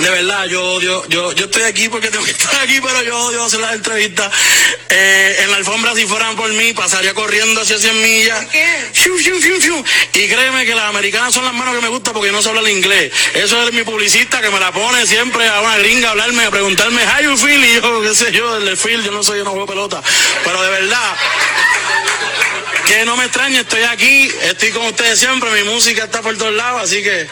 de verdad, yo odio, yo, yo estoy aquí porque tengo que estar aquí, pero yo odio hacer las entrevistas. Eh, en la alfombra, si fueran por mí, pasaría corriendo hacia 100 millas. Fiu, fiu, fiu, fiu. Y créeme que las americanas son las manos que me gustan porque no se habla el inglés. Eso es mi publicista que me la pone siempre a una gringa a hablarme, a preguntarme, how you feel? Y yo, qué sé yo, el feel, yo no soy, yo no juego pelota. Pero de verdad, que no me extrañe, estoy aquí, estoy con ustedes siempre, mi música está por todos lados, así que...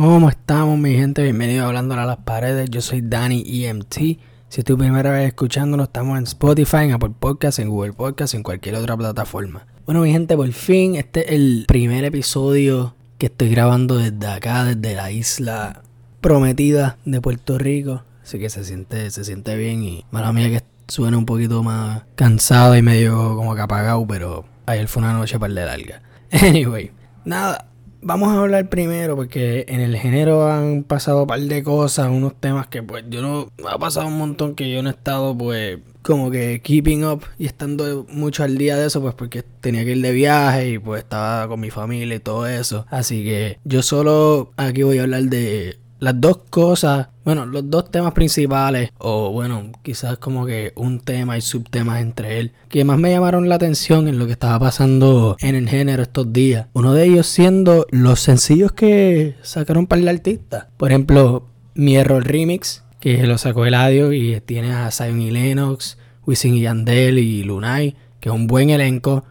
¿Cómo estamos mi gente? Bienvenidos a Hablando a las Paredes, yo soy Dani EMT. Si es tu primera vez escuchándonos, estamos en Spotify, en Apple Podcasts, en Google Podcasts, en cualquier otra plataforma. Bueno mi gente, por fin, este es el primer episodio que estoy grabando desde acá, desde la isla prometida de Puerto Rico. Así que se siente, se siente bien y mala mía que suena un poquito más cansado y medio como que apagado, pero ayer fue una noche para de larga. Anyway, nada, vamos a hablar primero porque en el género han pasado un par de cosas, unos temas que pues yo no... Ha pasado un montón que yo no he estado pues como que keeping up y estando mucho al día de eso pues porque tenía que ir de viaje y pues estaba con mi familia y todo eso. Así que yo solo aquí voy a hablar de las dos cosas, bueno, los dos temas principales, o bueno, quizás como que un tema y subtemas entre él, que más me llamaron la atención en lo que estaba pasando en el género estos días. Uno de ellos siendo los sencillos que sacaron para el artista. Por ejemplo, Mi Error Remix, que lo sacó Eladio y tiene a Zion y Lennox, Wisin y Yandel y Lunay, que es un buen elenco,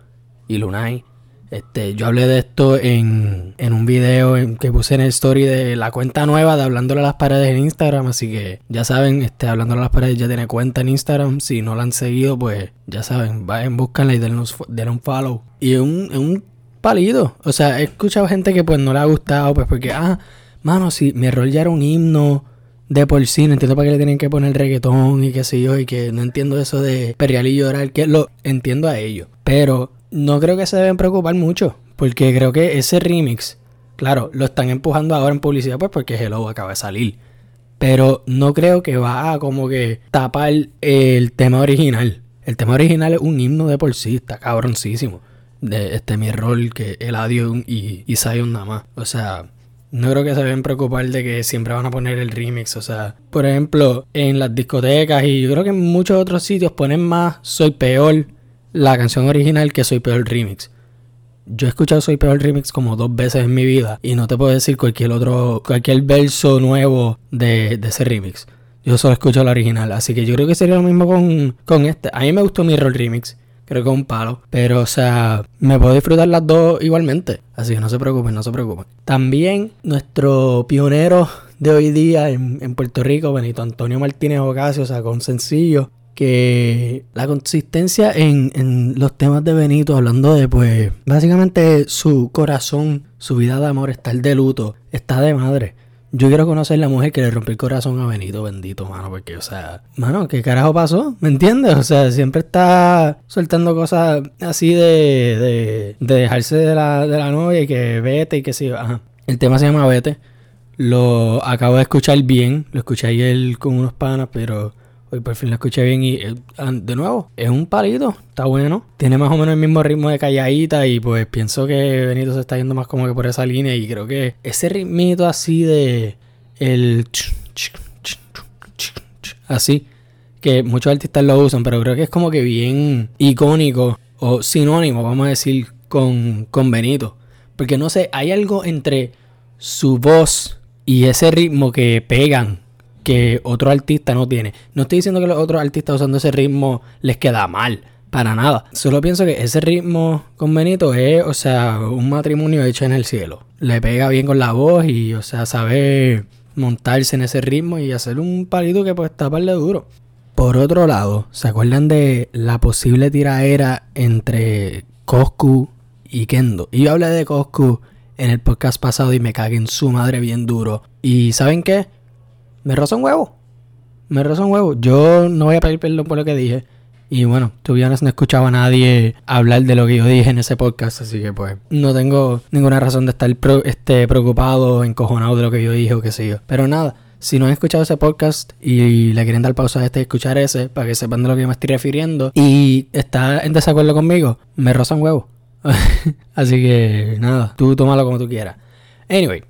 y Lunay. Este, yo hablé de esto en, en un video que puse en el story de la cuenta nueva de Hablándole a las Paredes en Instagram. Así que ya saben, este, Hablándole a las Paredes ya tiene cuenta en Instagram. Si no la han seguido, pues ya saben, vayan, búscanla y denle, un follow. Y un, un palito. O sea, he escuchado gente que pues no le ha gustado, pues porque, ah, mano, si mi rol ya era un himno de por sí, no entiendo para qué le tienen que poner reggaetón y qué sé yo, y que no entiendo eso de perrear y llorar, que lo entiendo a ellos. Pero no creo que se deben preocupar mucho, porque creo que ese remix, claro, lo están empujando ahora en publicidad, pues porque Hello acaba de salir. Pero no creo que va a como que tapar el tema original. El tema original es un himno de por sí, está cabroncísimo. De este mi rol que Eladio y, y Zion nada más. O sea, no creo que se deben preocupar de que siempre van a poner el remix. O sea, por ejemplo, en las discotecas y yo creo que en muchos otros sitios ponen más Soy Peor la canción original que Soy Peor Remix. Yo he escuchado Soy Peor Remix como dos veces en mi vida y no te puedo decir cualquier otro, cualquier verso nuevo de, ese remix. Yo solo escucho la original, así que yo creo que sería lo mismo con, con este. A mí me gustó mi rol remix, creo que es un palo, pero o sea, me puedo disfrutar las dos igualmente, así que no se preocupen, no se preocupen. También nuestro pionero de hoy día en, en Puerto Rico, Benito Antonio Martínez Ocasio, sacó un sencillo que la consistencia en, los temas de Benito, hablando de pues básicamente su corazón, su vida de amor, estar de luto, está de madre. Yo quiero conocer la mujer que le rompió el corazón a Benito, bendito, mano, porque, o sea, mano, ¿qué carajo pasó? ¿Me entiendes? O sea, siempre está soltando cosas así de, de, dejarse de la, de la novia y que vete y que sí, ajá. El tema se llama Vete. Lo acabo de escuchar bien, lo escuché ayer con unos panas, pero Hoy por fin lo escuché bien y eh, de nuevo, es un palito, está bueno. Tiene más o menos el mismo ritmo de calladita y pues pienso que Benito se está yendo más como que por esa línea y creo que ese ritmito así de el así que muchos artistas lo usan, pero creo que es como que bien icónico o sinónimo, vamos a decir, con, con Benito. Porque no sé, hay algo entre su voz y ese ritmo que pegan que otro artista no tiene. No estoy diciendo que los otros artistas usando ese ritmo les queda mal, para nada. Solo pienso que ese ritmo con Benito es, o sea, un matrimonio hecho en el cielo. Le pega bien con la voz y, o sea, sabe montarse en ese ritmo y hacer un palito que pues taparle duro. Por otro lado, ¿se acuerdan de la posible tiraera entre Coscu y Kendo? Y yo hablé de Coscu en el podcast pasado y me cagué en su madre bien duro. ¿Y saben qué? Me rozó un huevo. Me rozó un huevo. Yo no voy a pedir perdón por lo que dije. Y bueno, todavía no escuchaba a nadie hablar de lo que yo dije en ese podcast, así que pues no tengo ninguna razón de estar este, preocupado, encojonado de lo que yo dije o qué sé yo. Pero nada, si no han escuchado ese podcast y le quieren dar pausa a este y escuchar ese, para que sepan de lo que yo me estoy refiriendo, y está en desacuerdo conmigo, me roza un huevo. así que nada, tú tómalo como tú quieras. Anyway,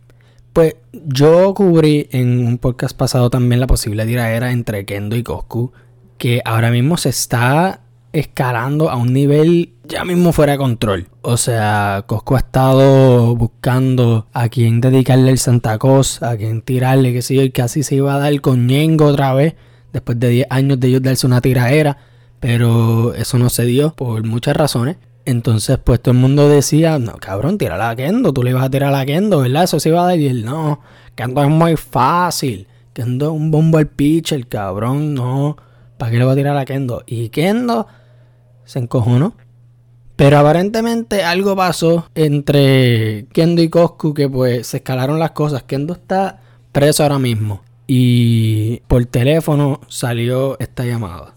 Pues yo cubrí en un podcast pasado también la posible tiradera entre Kendo y Coscu, que ahora mismo se está escalando a un nivel ya mismo fuera de control. O sea, Cosco ha estado buscando a quién dedicarle el Santa Cruz, a quién tirarle, qué sé yo, y casi se iba a dar con Ñengo otra vez, después de 10 años de ellos darse una tiraera, pero eso no se dio por muchas razones. Entonces, pues todo el mundo decía, no, cabrón, tírala a Kendo, tú le ibas a tirar a Kendo, ¿verdad? Eso se iba a él, no, Kendo es muy fácil. Kendo es un bombo al pitcher, cabrón, no. ¿Para qué le va a tirar a Kendo? Y Kendo se encojonó. Pero aparentemente algo pasó entre Kendo y Coscu que pues se escalaron las cosas. Kendo está preso ahora mismo. Y por teléfono salió esta llamada.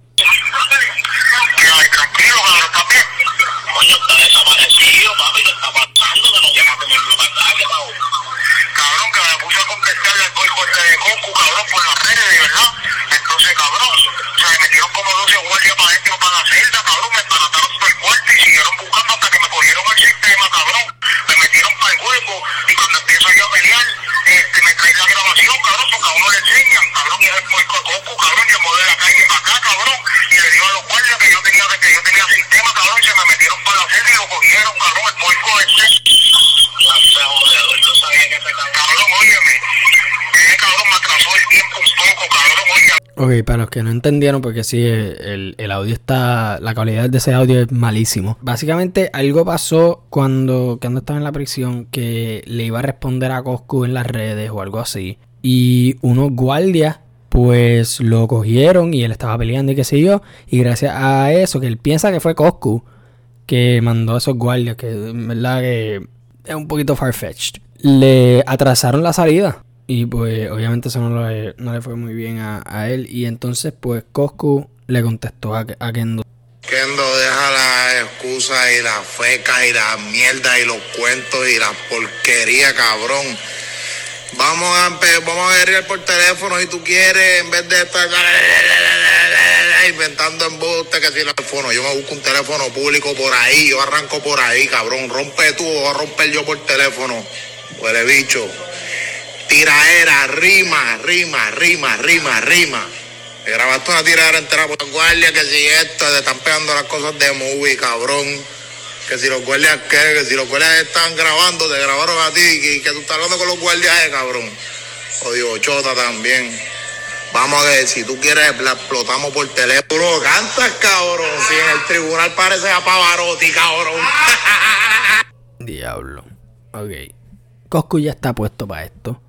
varios jugadores por las redes, de verdad. Entonces, cabrón, o sea, me metieron como 12 guardias para adentro, para la celda, cabrón, me para Ok, para los que no entendieron, porque sí, el, audio está. La calidad de ese audio es malísimo. Básicamente, algo pasó cuando, cuando estaba en la prisión que le iba a responder a Coscu en las redes o algo así. Y unos guardias, pues lo cogieron y él estaba peleando y qué sé yo. Y gracias a eso, que él piensa que fue Coscu que mandó a esos guardias, que en verdad que es un poquito farfetched. Le atrasaron la salida. Y pues obviamente eso no le, fue muy bien a, él. Y entonces pues Coscu le contestó a, Kendo. Kendo, deja las excusas y las fecas y las mierdas y los cuentos y la porquería, cabrón. Vamos a, vamos a guerrear por teléfono si tú quieres, en vez de estar inventando embuste que si el teléfono. Yo me busco un teléfono público por ahí, yo arranco por ahí, cabrón. Rompe tú o a romper yo por teléfono. Huele bicho tiraera, rima, rima, rima, rima, rima. Me grabaste una tiradera entera por los guardias que si esto, te están pegando las cosas de movie, cabrón. Que si los guardias qué, que si los guardias están grabando, te grabaron a ti, y que, tú estás hablando con los guardias, eh, cabrón. Odio chota también. Vamos a ver, si tú quieres, la explotamos por teléfono. Cantas, cabrón. Si en el tribunal parece a Pavarotti, cabrón. Diablo. Ok. Coscu ya está puesto para esto.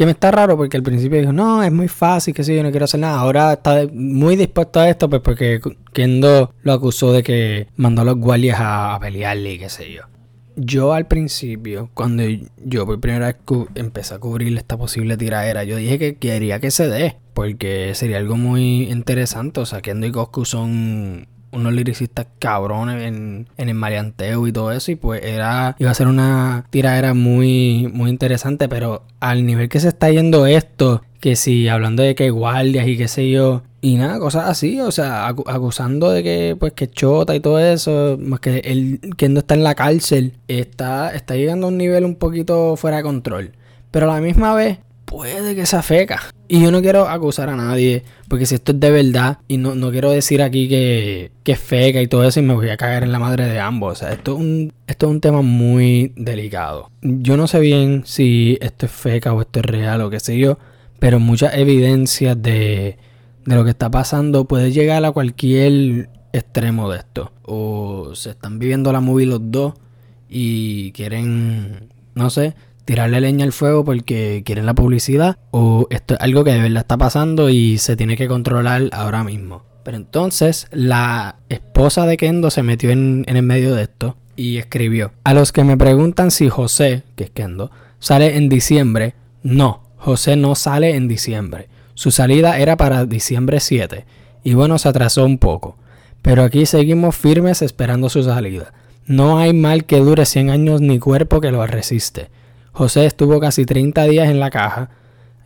Que me está raro porque al principio dijo, no, es muy fácil, que si yo no quiero hacer nada. Ahora está muy dispuesto a esto, pues porque Kendo lo acusó de que mandó a los guardias a, pelearle y qué sé yo. Yo al principio, cuando yo por primera vez empecé a cubrir esta posible tiradera, yo dije que quería que se dé, porque sería algo muy interesante. O sea, Kendo y Coscu son unos liricistas cabrones en, en, el marianteo y todo eso. Y pues era, iba a ser una tiradera muy, muy interesante. Pero al nivel que se está yendo esto, que si hablando de que guardias y qué sé yo, y nada, cosas así, o sea, acusando de que pues que chota y todo eso, más que él que no está en la cárcel, está, está llegando a un nivel un poquito fuera de control. Pero a la misma vez, puede que sea feca. Y yo no quiero acusar a nadie, porque si esto es de verdad, y no, quiero decir aquí que, que, es feca y todo eso, y me voy a caer en la madre de ambos. O sea, esto es, un, esto es un tema muy delicado. Yo no sé bien si esto es feca o esto es real o qué sé yo, pero muchas evidencias de, de lo que está pasando puede llegar a cualquier extremo de esto. O se están viviendo la movie los dos y quieren, no sé, tirarle leña al fuego porque quieren la publicidad o esto es algo que de verdad está pasando y se tiene que controlar ahora mismo. Pero entonces la esposa de Kendo se metió en, en el medio de esto y escribió, a los que me preguntan si José, que es Kendo, sale en diciembre, no, José no sale en diciembre. Su salida era para diciembre 7 y bueno, se atrasó un poco. Pero aquí seguimos firmes esperando su salida. No hay mal que dure 100 años ni cuerpo que lo resiste. José estuvo casi 30 días en la caja.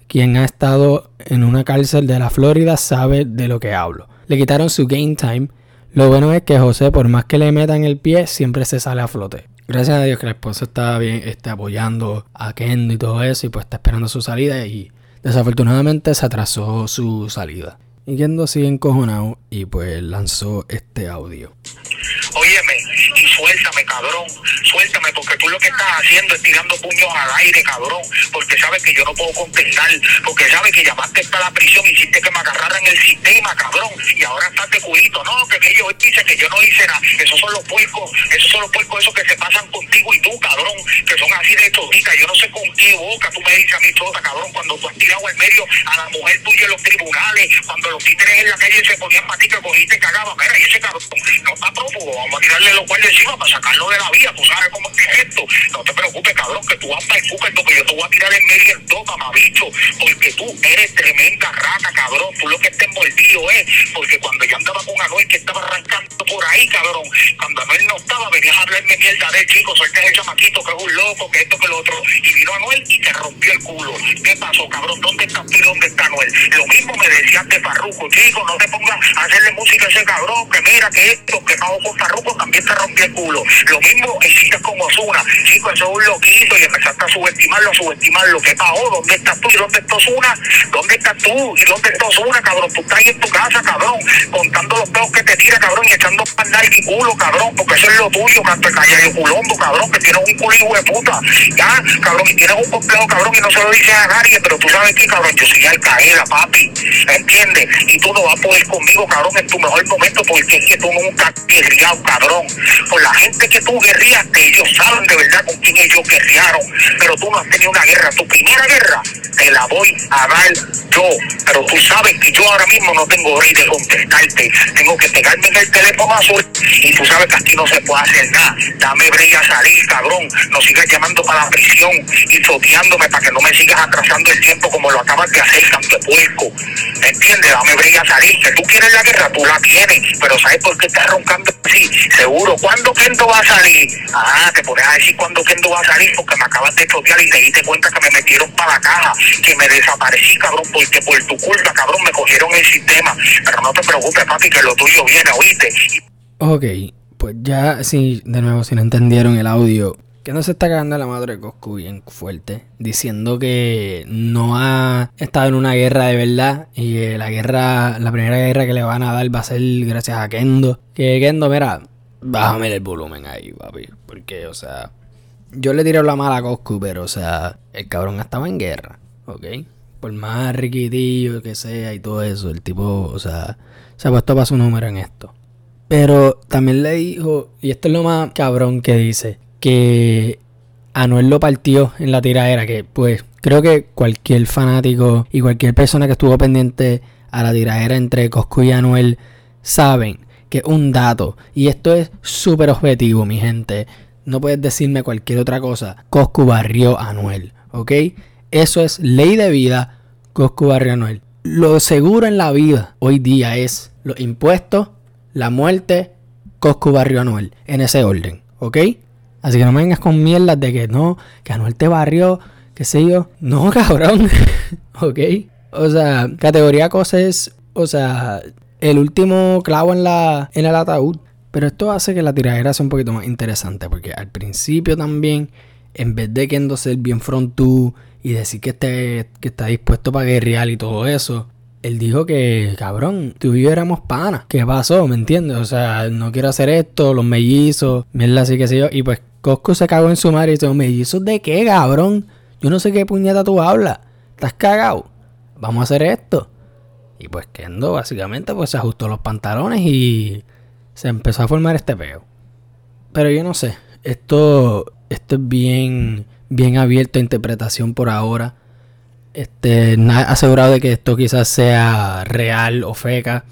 Quien ha estado en una cárcel de la Florida sabe de lo que hablo. Le quitaron su game time. Lo bueno es que José, por más que le metan el pie, siempre se sale a flote. Gracias a Dios que la esposa está bien, este, apoyando a Kendo y todo eso, y pues está esperando su salida y desafortunadamente se atrasó su salida. Y Kendo sigue encojonado y pues lanzó este audio. Suéltame, cabrón. Suéltame, porque tú lo que estás haciendo es tirando puños al aire, cabrón. Porque sabes que yo no puedo contestar. Porque sabes que llamaste para la prisión, hiciste que me agarraran el sistema, cabrón. Y ahora estás de culito. No, que, que yo hice, que yo no hice nada. Esos son los puercos, esos son los puercos esos que se pasan contigo y tú, cabrón. Que son así de toditas. Yo no sé con qué boca tú me dices a mí toda, cabrón. Cuando tú has tirado en medio a la mujer tuya en los tribunales. Cuando los títeres en la calle se ponían para ti que cogiste cagaba. Los guardias encima para sacarlo de la vía. Tú sabes cómo es que es esto. No te preocupes, cabrón, que tú vas para el cuca, porque yo te voy a tirar en medio el dos, mamabicho. Porque tú eres tremenda rata, cabrón. Tú lo que estés mordido es. Porque cuando yo andaba con Anuel que estaba arrancando por ahí, cabrón. Cuando Anuel no estaba, venías a hablarme mierda de chico. Suelta ese chamaquito que es un loco, que esto, que lo otro. Y vino Anuel y te rompió el culo. ¿Qué pasó, cabrón? ¿Dónde está tú y dónde está Anuel? Lo mismo me decías de Farruco, chico. No te pongas a hacerle música a ese cabrón. Que mira que esto, que pago con Farruco también te rompió el culo. Lo mismo hiciste con Osuna. Chico, eso es un loquito y empezaste a subestimarlo, a subestimarlo. ¿Qué pasó? ¿Dónde estás tú y dónde está Osuna? ¿Dónde estás tú y dónde está Osuna, cabrón? Tú estás ahí en tu casa, cabrón, contando los peos que te tira, cabrón, y echando pandal y culo, cabrón, porque eso es lo tuyo, canto de callayo culombo, cabrón, que tienes un culo hijo de puta. Ya, cabrón, y tienes un complejo, cabrón, y no se lo dices a nadie, pero tú sabes que, cabrón, yo soy Alcaela, papi, ¿entiendes? Y tú no vas a poder conmigo, cabrón, en tu mejor momento, porque es que tú nunca has guerreado, cabrón. Con la gente que tú guerriaste, ellos saben de verdad con quién ellos guerrearon, pero tú no has tenido una guerra. Tu primera guerra te la voy a dar yo, pero tú sabes que yo ahora mismo no tengo rey de contestarte. Tengo que pegarme en el teléfono azul y tú sabes que aquí no se puede hacer nada. Dame brilla a salir, cabrón. No sigas llamando para la prisión y soteándome para que no me sigas atrasando el tiempo como lo acabas de hacer, canto de puerco. ¿Entiendes? Dame brilla salir. Que tú quieres la guerra, tú la tienes, pero ¿sabes por qué estás roncando así? Seguro. ¿Cuándo Kendo va a salir? Ah, te pones a decir cuándo Kendo va a salir porque me acabas de chotear y te diste cuenta que me metieron para la caja, que me desaparecí, cabrón, porque por tu culpa, cabrón, me cogieron el sistema. Pero no te preocupes, papi, que lo tuyo viene, oíste. Ok, pues ya, sí, de nuevo, si no entendieron el audio, que no se está cagando la madre de Coscu bien fuerte, diciendo que no ha estado en una guerra de verdad y la guerra, la primera guerra que le van a dar va a ser gracias a Kendo. Que Kendo, mira, bájame el volumen ahí, papi, porque, o sea, yo le tiré la mala a Coscu, pero, o sea, el cabrón estaba en guerra, ¿ok? Por más riquitillo que sea y todo eso, el tipo, o sea, se ha puesto para su número en esto. Pero también le dijo, y esto es lo más cabrón que dice, que Anuel lo partió en la tiradera, que pues creo que cualquier fanático y cualquier persona que estuvo pendiente a la tiradera entre Coscu y Anuel saben que un dato. Y esto es súper objetivo, mi gente. No puedes decirme cualquier otra cosa. Coscu barrió a Anuel, ¿ok? Eso es ley de vida. Coscu barrió a Anuel. Lo seguro en la vida hoy día es los impuestos, la muerte, Coscu barrió a Anuel. En ese orden, ¿ok? Así que no me vengas con mierdas de que no, que Anuel te barrió, qué sé yo. No, cabrón. ¿Ok? O sea, categoría cosas, o sea, el último clavo en, la, en el ataúd. Pero esto hace que la tiradera sea un poquito más interesante. Porque al principio también, en vez de queriendo ser bien frontú y decir que, esté, que está dispuesto para guerrear y todo eso, él dijo que, cabrón, tú y yo éramos panas. ¿Qué pasó? ¿Me entiendes? O sea, no quiero hacer esto, los mellizos, mierda así que sé yo. Y pues Cosco se cagó en su madre y dice, ¿mellizos de qué, cabrón? Yo no sé qué puñeta tú hablas. ¿Estás cagado? Vamos a hacer esto. Y pues Kendo básicamente pues se ajustó los pantalones y se empezó a formar este peo. Pero yo no sé, esto, esto es bien, bien abierto a interpretación por ahora. Este, nada asegurado de que esto quizás sea real o feca.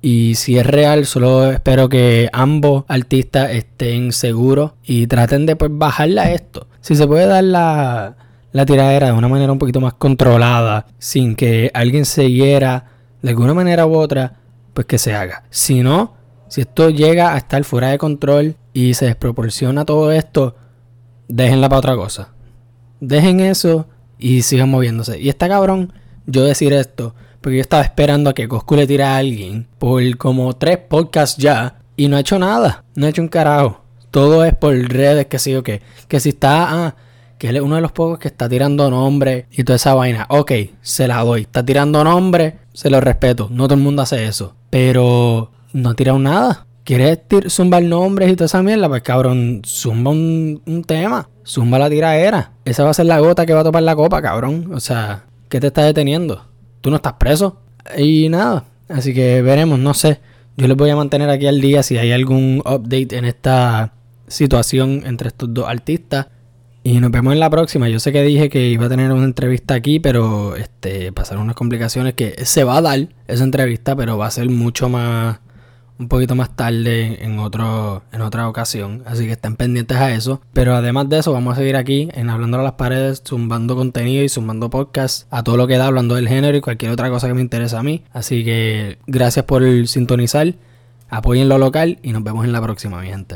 Y si es real, solo espero que ambos artistas estén seguros y traten de pues bajarla a esto. Si se puede dar la, la tiradera de una manera un poquito más controlada, sin que alguien se hiera de alguna manera u otra, pues que se haga. Si no, si esto llega a estar fuera de control y se desproporciona todo esto, déjenla para otra cosa. Dejen eso y sigan moviéndose. Y está cabrón yo decir esto, porque yo estaba esperando a que Coscu le tire a alguien por como tres podcasts ya y no ha hecho nada, no ha hecho un carajo. todo es por redes, que sí o qué. Que si está, ah, que él es uno de los pocos que está tirando nombre y toda esa vaina. Ok, se la doy. Está tirando nombre, se lo respeto. No todo el mundo hace eso. Pero no ha tirado nada. ¿Quieres zumbar nombres y toda esa mierda? Pues cabrón, zumba un, tema. Zumba la tiraera. Esa va a ser la gota que va a topar la copa, cabrón. O sea, ¿qué te está deteniendo? ¿Tú no estás preso? Y nada. Así que veremos, no sé. Yo les voy a mantener aquí al día si hay algún update en esta situación entre estos dos artistas. Y nos vemos en la próxima. Yo sé que dije que iba a tener una entrevista aquí, pero este pasaron unas complicaciones que se va a dar esa entrevista, pero va a ser mucho más un poquito más tarde en otro en otra ocasión, así que estén pendientes a eso. Pero además de eso, vamos a seguir aquí en hablando a las paredes, zumbando contenido y zumbando podcast a todo lo que da, hablando del género y cualquier otra cosa que me interesa a mí. Así que gracias por sintonizar, apoyen lo local y nos vemos en la próxima, mi gente.